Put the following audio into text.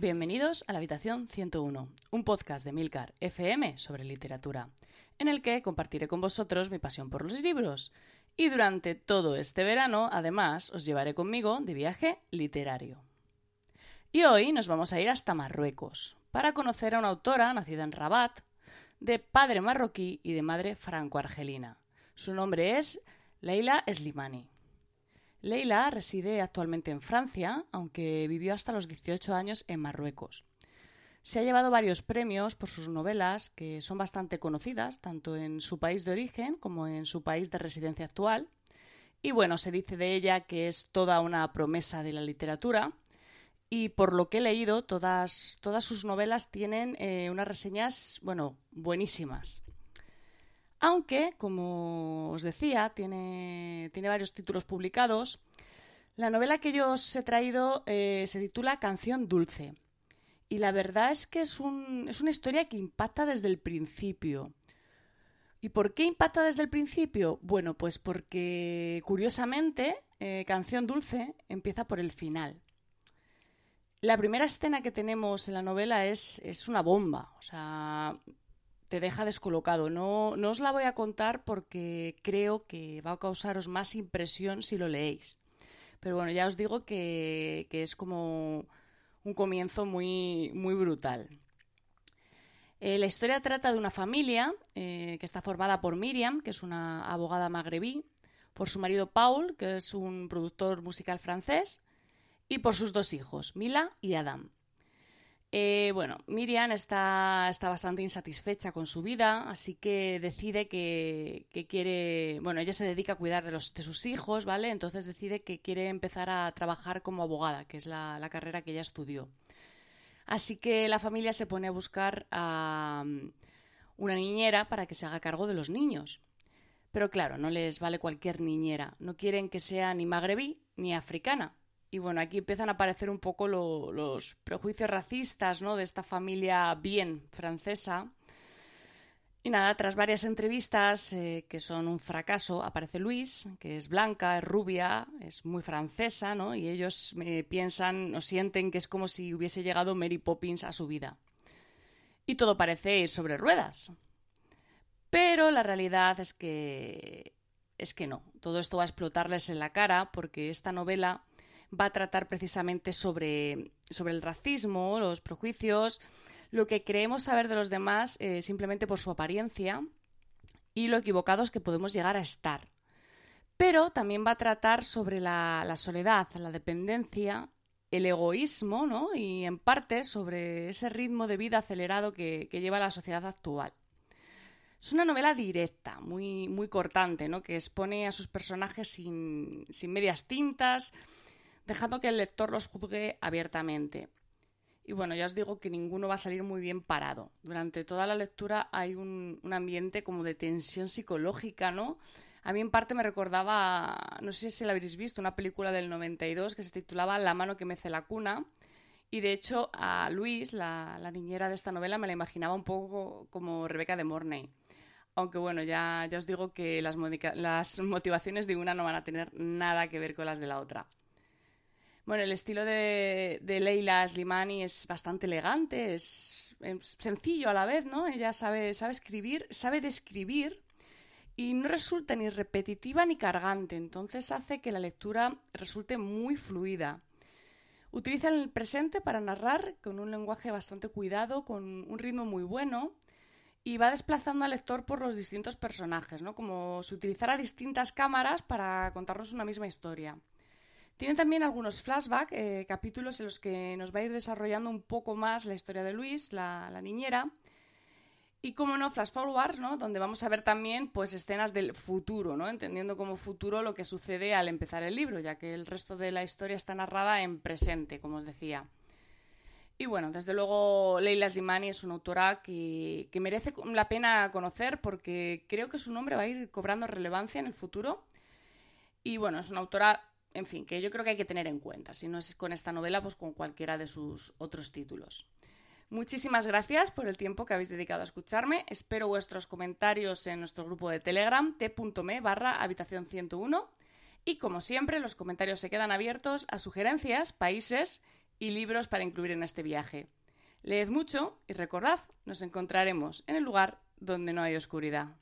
bienvenidos a la Habitación 101, un podcast de Milcar FM sobre literatura, en el que compartiré con vosotros mi pasión por los libros. Y durante todo este verano, además, os llevaré conmigo de viaje literario. Y hoy nos vamos a ir hasta Marruecos, para conocer a una autora nacida en Rabat, de padre marroquí y de madre franco-argelina. Su nombre es Leila Slimani. Leila reside actualmente en Francia, aunque vivió hasta los 18 años en Marruecos. Se ha llevado varios premios por sus novelas, que son bastante conocidas, tanto en su país de origen como en su país de residencia actual. Y bueno, se dice de ella que es toda una promesa de la literatura. Y por lo que he leído, todas, sus novelas tienen eh, unas reseñas, bueno, buenísimas. Aunque, como os decía, tiene, tiene varios títulos publicados. La novela que yo os he traído eh, se titula Canción Dulce. Y la verdad es que es, un, es una historia que impacta desde el principio. ¿Y por qué impacta desde el principio? Bueno, pues porque curiosamente eh, Canción Dulce empieza por el final. La primera escena que tenemos en la novela es, es una bomba. O sea, te deja descolocado. No, no os la voy a contar porque creo que va a causaros más impresión si lo leéis. Pero bueno, ya os digo que, es como un comienzo muy, muy brutal. Eh, la historia trata de una familia eh, que está formada por Miriam, que es una abogada magrebí, por su marido Paul, que es un productor musical francés, y por sus dos hijos, Mila y Adam. Eh, bueno, Miriam está, está, bastante insatisfecha con su vida, así que decide que, quiere, bueno, ella se dedica a cuidar de, los, de sus hijos, ¿vale? Entonces decide que quiere empezar a trabajar como abogada, que es la, carrera que ella estudió. Así que la familia se pone a buscar a um, una niñera para que se haga cargo de los niños. Pero claro, no les vale cualquier niñera. No quieren que sea ni magrebí ni africana, y bueno, aquí empiezan a aparecer un poco los prejuicios racistas ¿no? de esta familia bien francesa. Y nada, tras varias entrevistas eh, que son un fracaso, aparece Luis, que es blanca, es rubia, es muy francesa, ¿no? Y ellos eh, piensan o sienten que es como si hubiese llegado Mary Poppins a su vida. Y todo parece ir sobre ruedas. Pero la realidad es que es que no. Todo esto va a explotarles en la cara porque esta novela va a tratar precisamente sobre, sobre el racismo, los prejuicios, lo que creemos saber de los demás eh, simplemente por su apariencia y lo equivocados que podemos llegar a estar. Pero también va a tratar sobre la, soledad, la dependencia, el egoísmo, ¿no? Y en parte sobre ese ritmo de vida acelerado que, lleva la sociedad actual. Es una novela directa, muy, muy cortante, ¿no? Que expone a sus personajes sin, sin medias tintas, dejando que el lector los juzgue abiertamente. Y bueno, ya os digo que ninguno va a salir muy bien parado. Durante toda la lectura hay un, ambiente como de tensión psicológica, ¿no? A mí en parte me recordaba, no sé si la habréis visto, una película del 92 que se titulaba La mano que mece la cuna. Y de hecho a Luis, la, niñera de esta novela, me la imaginaba un poco como Rebeca de Mornay. Aunque bueno, ya, ya os digo que las, las motivaciones de una no van a tener nada que ver con las de la otra. Bueno, el estilo de, Leila Slimani es bastante elegante, es, sencillo a la vez, ¿no? Ella sabe, sabe escribir, sabe describir y no resulta ni repetitiva ni cargante, entonces hace que la lectura resulte muy fluida. Utiliza el presente para narrar con un lenguaje bastante cuidado, con un ritmo muy bueno y va desplazando al lector por los distintos personajes, ¿no? Como si utilizara distintas cámaras para contarnos una misma historia. Tiene también algunos flashbacks, eh, capítulos en los que nos va a ir desarrollando un poco más la historia de Luis, la, niñera. Y como no, flash forward, ¿no? Donde vamos a ver también pues escenas del futuro, ¿no? Entendiendo como futuro lo que sucede al empezar el libro, ya que el resto de la historia está narrada en presente, como os decía. Y bueno, desde luego Leila Slimani es una autora que, que merece la pena conocer porque creo que su nombre va a ir cobrando relevancia en el futuro. Y bueno, es una autora en fin, que yo creo que hay que tener en cuenta. Si no es con esta novela, pues con cualquiera de sus otros títulos. Muchísimas gracias por el tiempo que habéis dedicado a escucharme. Espero vuestros comentarios en nuestro grupo de Telegram, t.me barra habitación 101. Y como siempre, los comentarios se quedan abiertos a sugerencias, países y libros para incluir en este viaje. Leed mucho y recordad, nos encontraremos en el lugar donde no hay oscuridad.